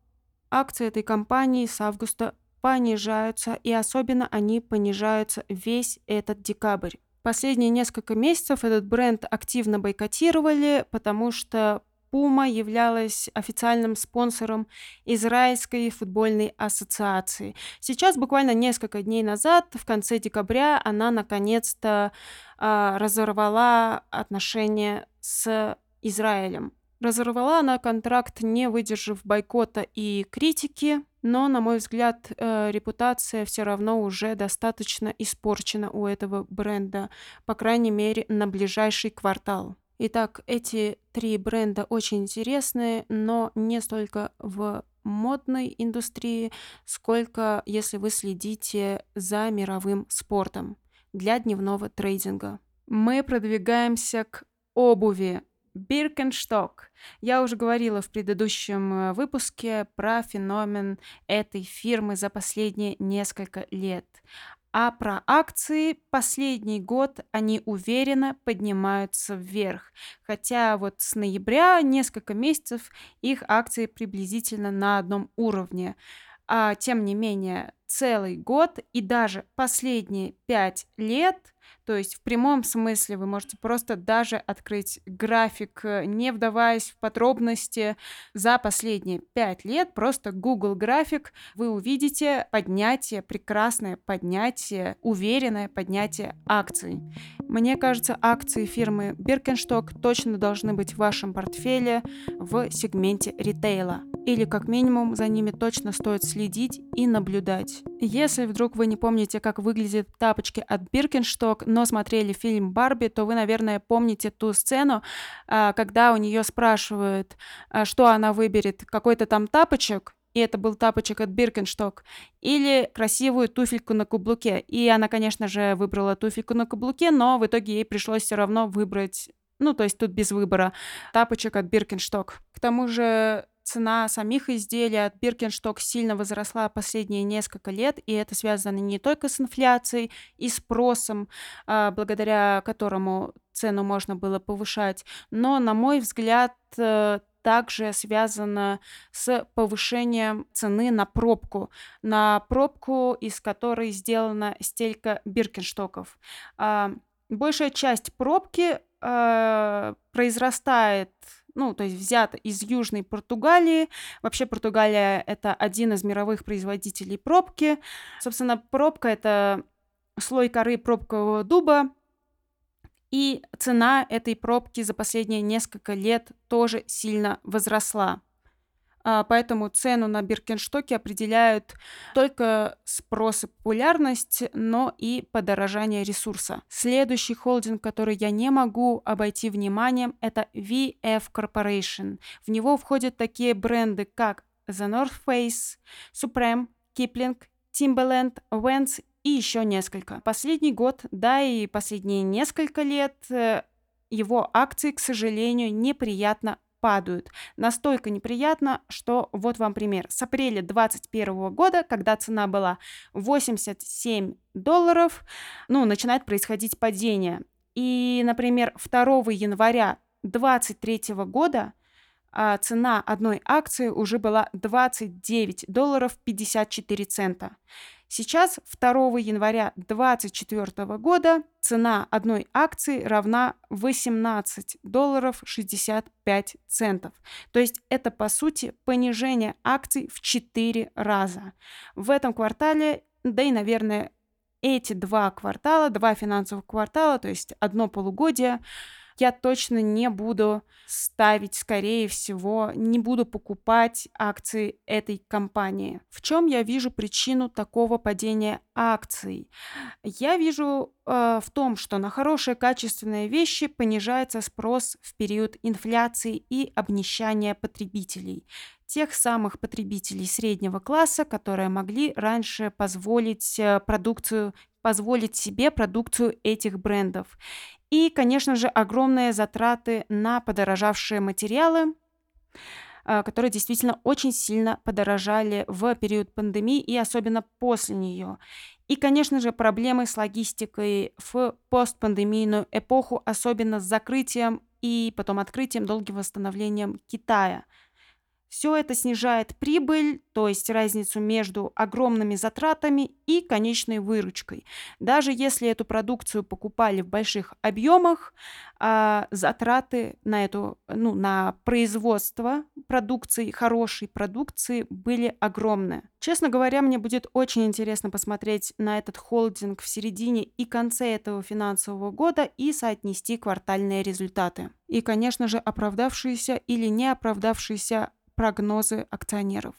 Speaker 2: Акции этой компании с августа понижаются, и особенно они понижаются весь этот декабрь. Последние несколько месяцев этот бренд активно бойкотировали, потому что Puma являлась официальным спонсором Израильской футбольной ассоциации. Сейчас, буквально несколько дней назад, в конце декабря, она наконец-то э, разорвала отношения с Израилем. Разорвала она контракт, не выдержав бойкота и критики, но, на мой взгляд, э, репутация все равно уже достаточно испорчена у этого бренда, по крайней мере, на ближайший квартал. Итак, эти три бренда очень интересные, но не столько в модной индустрии, сколько если вы следите за мировым спортом для дневного трейдинга. Мы продвигаемся к обуви. Биркеншток. Я уже говорила в предыдущем э, выпуске про феномен этой фирмы за последние несколько лет. А про акции последний год они уверенно поднимаются вверх. Хотя вот с ноября несколько месяцев их акции приблизительно на одном уровне. А тем не менее, целый год и даже последние пять лет то есть в прямом смысле вы можете просто даже открыть график, э, не вдаваясь в подробности. За последние пять лет просто Google график вы увидите поднятие, прекрасное поднятие, уверенное поднятие акций. Мне кажется, акции фирмы Birkenstock точно должны быть в вашем портфеле в сегменте ритейла. Или как минимум за ними точно стоит следить и наблюдать. Если вдруг вы не помните, как выглядят тапочки от Birkenstock, но смотрели фильм «Барби», то вы, наверное, помните ту сцену, а, когда у нее спрашивают, а, что она выберет, какой-то там тапочек, и это был тапочек от Birkenstock, или красивую туфельку на каблуке. И она, конечно же, выбрала туфельку на каблуке, но в итоге ей пришлось все равно выбрать ну, то есть тут без выбора. Тапочек от Birkenstock. К тому же цена самих изделий от Birkenstock сильно возросла последние несколько лет, и это связано не только с инфляцией и спросом, а, благодаря которому цену можно было повышать, но, на мой взгляд, э, также связано с повышением цены на пробку, на пробку, из которой сделана стелька Биркенштоков. А, большая часть пробки э, произрастает ну, то есть взят из Южной Португалии. Вообще Португалия — это один из мировых производителей пробки. Собственно, пробка — это слой коры пробкового дуба, и цена этой пробки за последние несколько лет тоже сильно возросла. А, поэтому цену на Биркенштоке определяют только спрос и популярность, но и подорожание ресурса. Следующий холдинг, который я не могу обойти вниманием, это VF Corporation. В него входят такие бренды, как The North Face, Supreme, Kipling, Timberland, Vans и еще несколько. Последний год, да и последние несколько лет э, его акции, к сожалению, неприятно падают. Настолько неприятно, что вот вам пример. С апреля 2021 года, когда цена была 87 долларов, ну, начинает происходить падение. И, например, 2 января 2023 года а цена одной акции уже была 29 долларов 54 цента. Сейчас, 2 января 2024 года, цена одной акции равна 18 долларов 65 центов. То есть это, по сути, понижение акций в 4 раза. В этом квартале, да и, наверное, эти два квартала, два финансовых квартала, то есть одно полугодие, я точно не буду ставить, скорее всего, не буду покупать акции этой компании. В чем я вижу причину такого падения акций? Я вижу э, в том, что на хорошие качественные вещи понижается спрос в период инфляции и обнищания потребителей тех самых потребителей среднего класса, которые могли раньше позволить э, продукцию, позволить себе продукцию этих брендов. И, конечно же, огромные затраты на подорожавшие материалы, э, которые действительно очень сильно подорожали в период пандемии и особенно после нее. И, конечно же, проблемы с логистикой в постпандемийную эпоху, особенно с закрытием и потом открытием, долгим восстановлением Китая – все это снижает прибыль, то есть разницу между огромными затратами и конечной выручкой. Даже если эту продукцию покупали в больших объемах, а, затраты на эту, ну, на производство продукции, хорошей продукции были огромные. Честно говоря, мне будет очень интересно посмотреть на этот холдинг в середине и конце этого финансового года и соотнести квартальные результаты. И, конечно же, оправдавшиеся или не оправдавшиеся прогнозы акционеров.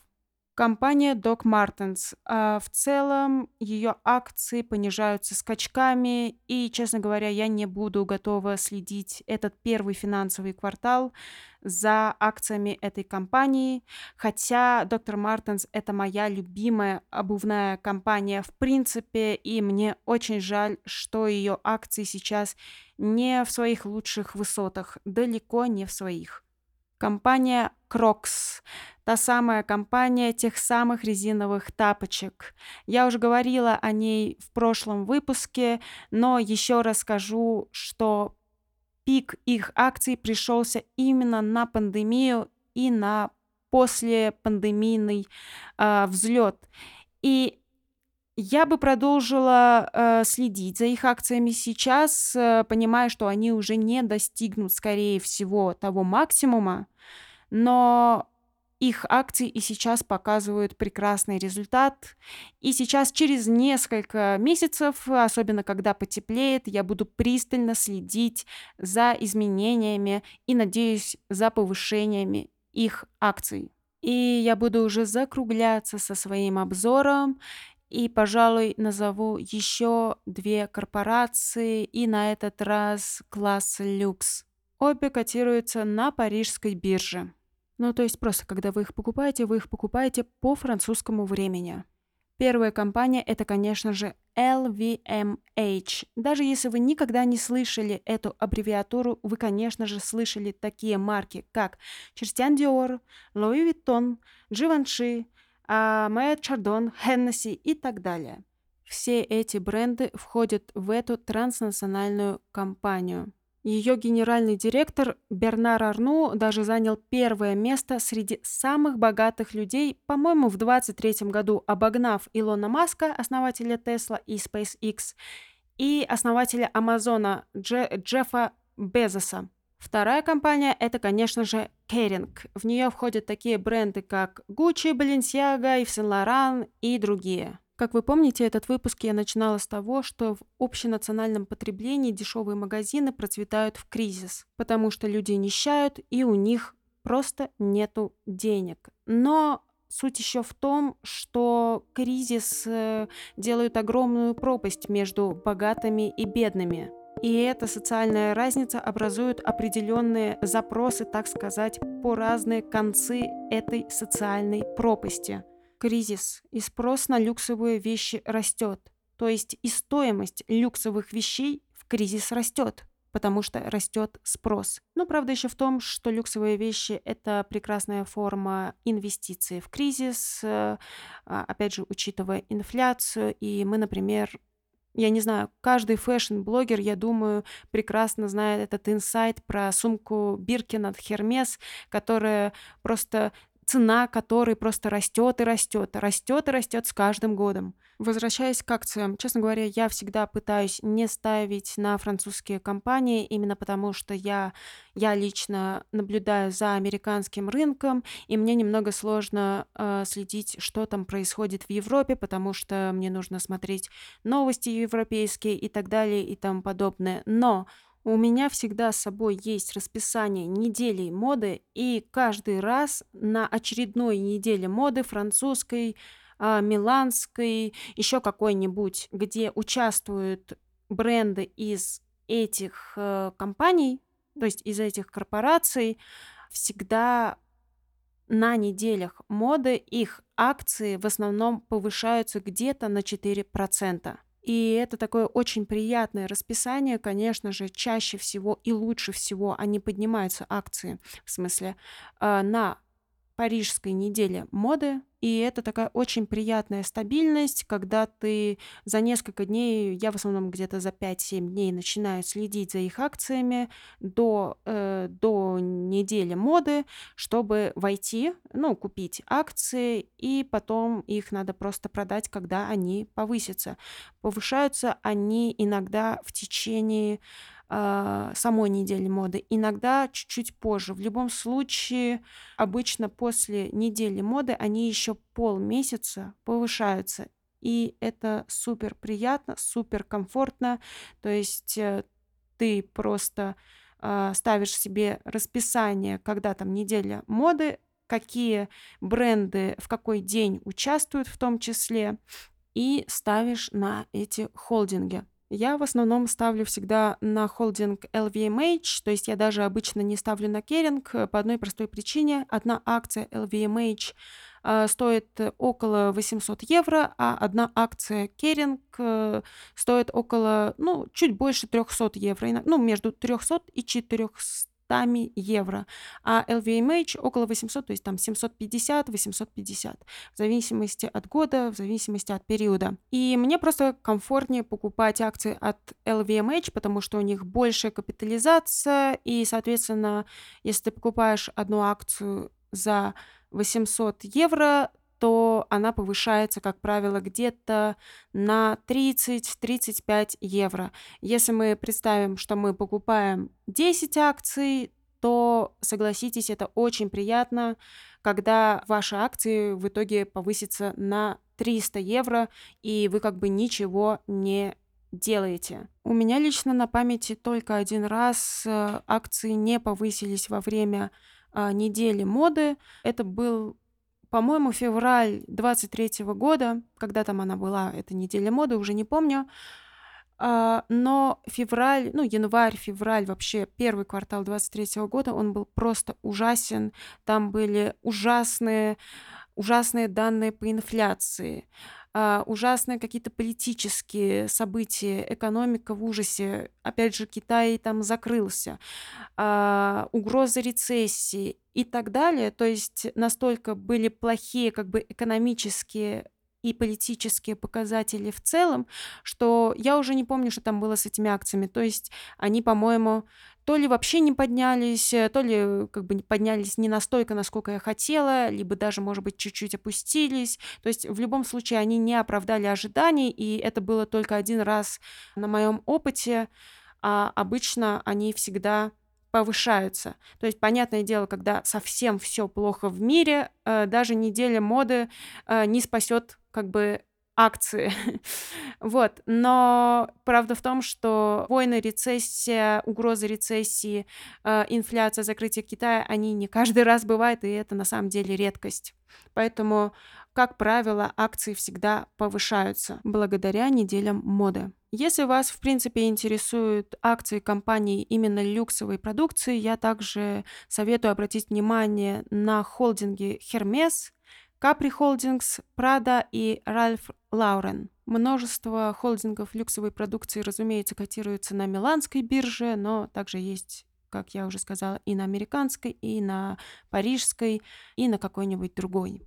Speaker 2: Компания Doc Martens. А в целом ее акции понижаются скачками, и, честно говоря, я не буду готова следить этот первый финансовый квартал за акциями этой компании, хотя Dr. Martens это моя любимая обувная компания в принципе, и мне очень жаль, что ее акции сейчас не в своих лучших высотах, далеко не в своих. Компания Crocs. Та самая компания тех самых резиновых тапочек. Я уже говорила о ней в прошлом выпуске, но еще раз скажу, что пик их акций пришелся именно на пандемию и на послепандемийный э, взлет. И я бы продолжила э, следить за их акциями сейчас, э, понимая, что они уже не достигнут, скорее всего, того максимума, но их акции и сейчас показывают прекрасный результат. И сейчас через несколько месяцев, особенно когда потеплеет, я буду пристально следить за изменениями и, надеюсь, за повышениями их акций. И я буду уже закругляться со своим обзором. И, пожалуй, назову еще две корпорации, и на этот раз класс люкс. Обе котируются на парижской бирже. Ну, то есть просто, когда вы их покупаете, вы их покупаете по французскому времени. Первая компания – это, конечно же, LVMH. Даже если вы никогда не слышали эту аббревиатуру, вы, конечно же, слышали такие марки, как Christian Dior, Louis Vuitton, Givenchy, а Мэйд Чардон, Хеннесси и так далее. Все эти бренды входят в эту транснациональную компанию. Ее генеральный директор Бернар Арну даже занял первое место среди самых богатых людей, по-моему, в 2023 году, обогнав Илона Маска, основателя Tesla и SpaceX, и основателя Амазона Дже Джеффа Безоса. Вторая компания – это, конечно же, Kering. В нее входят такие бренды, как Gucci, Balenciaga, Yves Saint Laurent и другие. Как вы помните, этот выпуск я начинала с того, что в общенациональном потреблении дешевые магазины процветают в кризис, потому что люди нищают и у них просто нету денег. Но суть еще в том, что кризис э, делает огромную пропасть между богатыми и бедными. И эта социальная разница образует определенные запросы, так сказать, по разные концы этой социальной пропасти. Кризис и спрос на люксовые вещи растет. То есть и стоимость люксовых вещей в кризис растет потому что растет спрос. Но правда еще в том, что люксовые вещи это прекрасная форма инвестиции в кризис, э, а, опять же, учитывая инфляцию. И мы, например, я не знаю, каждый fashion-блогер, я думаю, прекрасно знает этот инсайт про сумку Биркин от Хермес, которая просто цена которой просто растет и растет, растет и растет с каждым годом. Возвращаясь к акциям, честно говоря, я всегда пытаюсь не ставить на французские компании, именно потому что я, я лично наблюдаю за американским рынком, и мне немного сложно э, следить, что там происходит в Европе, потому что мне нужно смотреть новости европейские и так далее и тому подобное. Но У меня всегда с собой есть расписание недели моды, и каждый раз на очередной неделе моды французской, а, миланской, еще какой-нибудь, где участвуют бренды из этих э, компаний, то есть из этих корпораций, всегда на неделях моды их акции в основном повышаются где-то на 4%. И это такое очень приятное расписание, конечно же, чаще всего и лучше всего они поднимаются акции, в смысле, э, на парижской неделе моды, и это такая очень приятная стабильность, когда ты за несколько дней, я в основном где-то за 5-7 дней начинаю следить за их акциями до, э, до недели моды, чтобы войти, ну, купить акции, и потом их надо просто продать, когда они повысятся. Повышаются они иногда в течение э, самой недели моды, иногда чуть-чуть позже. В любом случае, обычно после недели моды они еще полмесяца повышаются. И это супер приятно, супер комфортно. То есть э, ты просто э, ставишь себе расписание, когда там неделя моды, какие бренды в какой день участвуют в том числе, и ставишь на эти холдинги. Я в основном ставлю всегда на холдинг LVMH, то есть я даже обычно не ставлю на керинг э, по одной простой причине. Одна акция LVMH э, стоит около 800 евро, а одна акция керинг э, стоит около, ну, чуть больше 300 евро, ну, между 300 и 400 евро, а LVMH около 800, то есть там 750-850, в зависимости от года, в зависимости от периода. И мне просто комфортнее покупать акции от LVMH, потому что у них большая капитализация, и, соответственно, если ты покупаешь одну акцию за 800 евро, то она повышается, как правило, где-то на 30-35 евро. Если мы представим, что мы покупаем 10 акций, то, согласитесь, это очень приятно, когда ваши акции в итоге повысятся на 300 евро, и вы как бы ничего не делаете. У меня лично на памяти только один раз э, акции не повысились во время а, недели моды. Это был по-моему, февраль 23 года, когда там она была, эта неделя моды, уже не помню. А, но февраль, ну, январь, февраль, вообще первый квартал 23 года, он был просто ужасен. Там были ужасные, ужасные данные по инфляции, а, ужасные какие-то политические события, экономика в ужасе. Опять же, Китай там закрылся, а, угроза рецессии и так далее. То есть настолько были плохие как бы экономические и политические показатели в целом, что я уже не помню, что там было с этими акциями. То есть они, по-моему, то ли вообще не поднялись, э, то ли как бы поднялись не настолько, насколько я хотела, либо даже, может быть, чуть-чуть опустились. То есть в любом случае они не оправдали ожиданий, и это было только один раз на моем опыте. А обычно они всегда повышаются. То есть, понятное дело, когда совсем все плохо в мире, э, даже неделя моды э, не спасет как бы акции. [laughs] вот. Но правда в том, что войны, рецессия, угроза рецессии, э, инфляция, закрытие Китая, они не каждый раз бывают, и это на самом деле редкость. Поэтому, как правило, акции всегда повышаются благодаря неделям моды. Если вас, в принципе, интересуют акции компаний именно люксовой продукции, я также советую обратить внимание на холдинги Hermes, Capri Holdings, Prada и Ralph Lauren. Множество холдингов люксовой продукции, разумеется, котируются на миланской бирже, но также есть как я уже сказала, и на американской, и на парижской, и на какой-нибудь другой.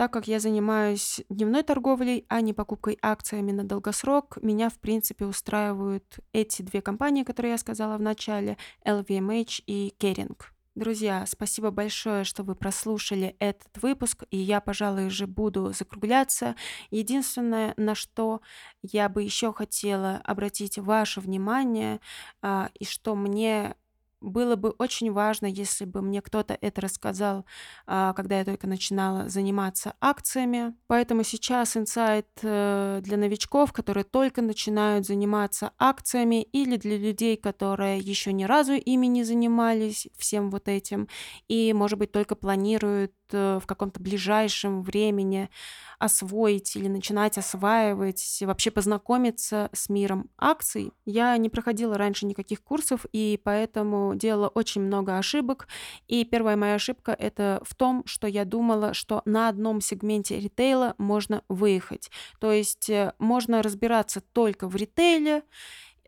Speaker 2: Так как я занимаюсь дневной торговлей, а не покупкой акциями на долгосрок, меня, в принципе, устраивают эти две компании, которые я сказала в начале, LVMH и Kering. Друзья, спасибо большое, что вы прослушали этот выпуск, и я, пожалуй, уже буду закругляться. Единственное, на что я бы еще хотела обратить ваше внимание, а, и что мне было бы очень важно, если бы мне кто-то это рассказал, а, когда я только начинала заниматься акциями. Поэтому сейчас инсайт э, для новичков, которые только начинают заниматься акциями, или для людей, которые еще ни разу ими не занимались, всем вот этим, и, может быть, только планируют в каком-то ближайшем времени освоить или начинать осваивать, вообще познакомиться с миром акций. Я не проходила раньше никаких курсов, и поэтому делала очень много ошибок. И первая моя ошибка это в том, что я думала, что на одном сегменте ритейла можно выехать. То есть э, можно разбираться только в ритейле,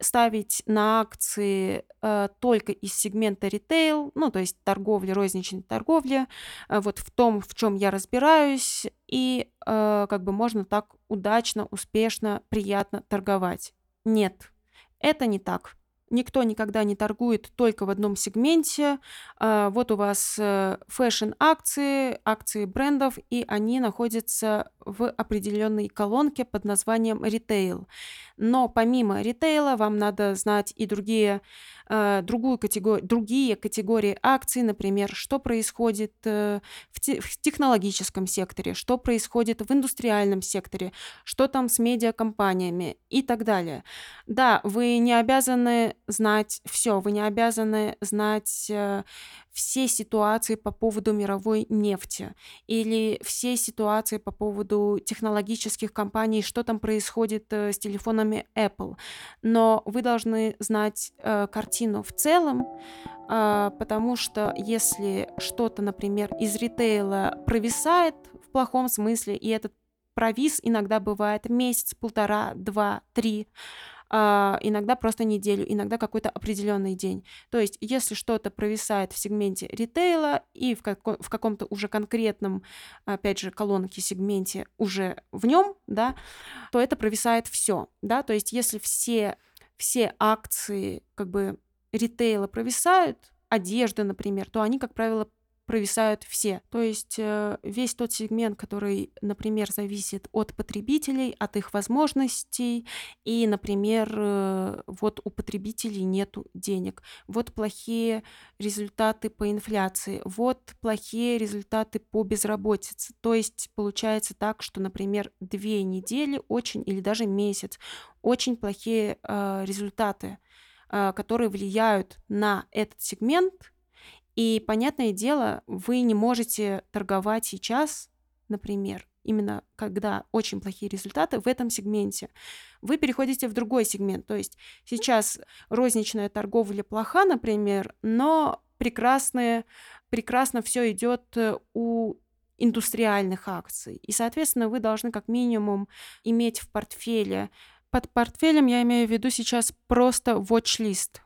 Speaker 2: ставить на акции э, только из сегмента ритейл, ну, то есть торговля, розничной торговли, э, вот в том, в чем я разбираюсь, и э, как бы можно так удачно, успешно, приятно торговать. Нет, это не так. Никто никогда не торгует только в одном сегменте. А, вот у вас э, fashion-акции, акции брендов, и они находятся в определенной колонке под названием ритейл. Но помимо ритейла вам надо знать и другие э, другую категорию, другие категории акций, например, что происходит э, в, те, в технологическом секторе, что происходит в индустриальном секторе, что там с медиакомпаниями и так далее. Да, вы не обязаны знать все, вы не обязаны знать э, все ситуации по поводу мировой нефти или все ситуации по поводу технологических компаний, что там происходит э, с телефонами Apple. Но вы должны знать э, картину в целом, э, потому что если что-то, например, из ритейла провисает в плохом смысле, и этот провис иногда бывает месяц, полтора, два, три, иногда просто неделю, иногда какой-то определенный день. То есть, если что-то провисает в сегменте ритейла и в, како- в каком-то уже конкретном, опять же, колонке сегменте уже в нем, да, то это провисает все, да, то есть, если все, все акции как бы ритейла провисают, одежда, например, то они, как правило, провисают все. То есть э, весь тот сегмент, который, например, зависит от потребителей, от их возможностей, и, например, э, вот у потребителей нету денег, вот плохие результаты по инфляции, вот плохие результаты по безработице. То есть получается так, что, например, две недели очень или даже месяц очень плохие э, результаты, э, которые влияют на этот сегмент, и, понятное дело, вы не можете торговать сейчас, например, именно когда очень плохие результаты в этом сегменте. Вы переходите в другой сегмент. То есть сейчас розничная торговля плоха, например, но прекрасные, прекрасно все идет э, у индустриальных акций. И, соответственно, вы должны как минимум иметь в портфеле. Под портфелем я имею в виду сейчас просто watch-лист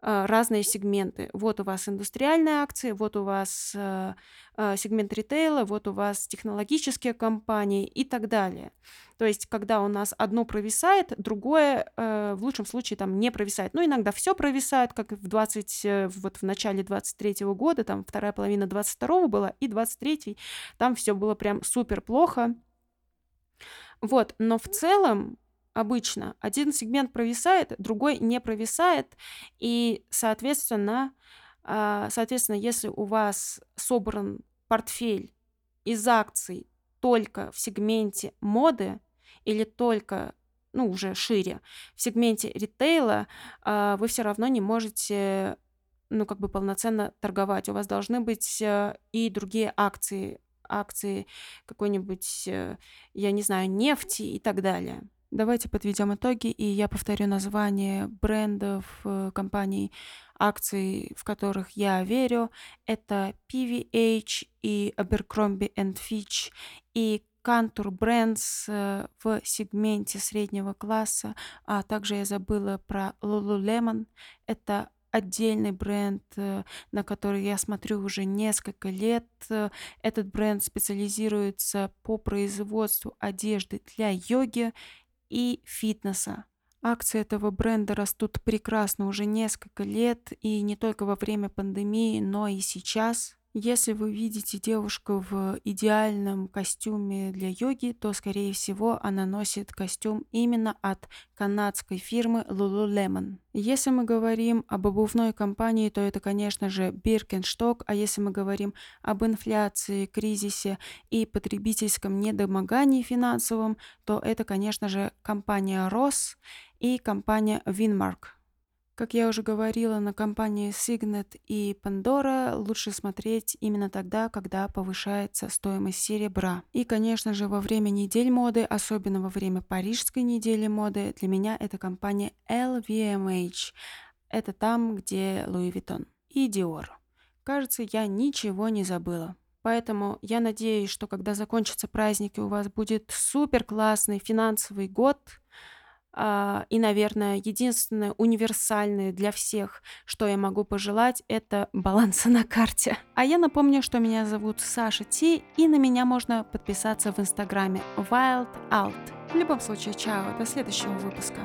Speaker 2: а, разные сегменты. Вот у вас индустриальные акции, вот у вас э, э, сегмент ритейла, вот у вас технологические компании и так далее. То есть, когда у нас одно провисает, другое э, в лучшем случае там не провисает. Ну, иногда все провисает, как в 20, вот в начале 23 года, там вторая половина 22 была, и 23 там все было прям супер плохо. Вот, но в целом обычно. Один сегмент провисает, другой не провисает, и, соответственно, а, соответственно, если у вас собран портфель из акций только в сегменте моды или только ну, уже шире, в сегменте ритейла, а, вы все равно не можете ну, как бы полноценно торговать. У вас должны быть э, и другие акции, акции какой-нибудь, э, я не знаю, нефти и так далее. Давайте подведем итоги, и я повторю название брендов, э, компаний, акций, в которых я верю. Это PVH и Abercrombie Fitch и Contour Brands э, в сегменте среднего класса, а также я забыла про Lululemon. Это отдельный бренд, э, на который я смотрю уже несколько лет. Этот бренд специализируется по производству одежды для йоги и фитнеса. Акции этого бренда растут прекрасно уже несколько лет, и не только во время пандемии, но и сейчас. Если вы видите девушку в идеальном костюме для йоги, то, скорее всего, она носит костюм именно от канадской фирмы Lululemon. Если мы говорим об обувной компании, то это, конечно же, Birkenstock, а если мы говорим об инфляции, кризисе и потребительском недомогании финансовом, то это, конечно же, компания Ross и компания Winmark. Как я уже говорила, на компании Signet и Pandora лучше смотреть именно тогда, когда повышается стоимость серебра. И, конечно же, во время недель моды, особенно во время парижской недели моды, для меня это компания LVMH. Это там, где Louis Vuitton и Dior. Кажется, я ничего не забыла. Поэтому я надеюсь, что когда закончатся праздники, у вас будет супер классный финансовый год – и, наверное, единственное универсальное для всех, что я могу пожелать, это баланса на карте. А я напомню, что меня зовут Саша Ти, и на меня можно подписаться в инстаграме Wild Out. В любом случае, чао, до следующего выпуска.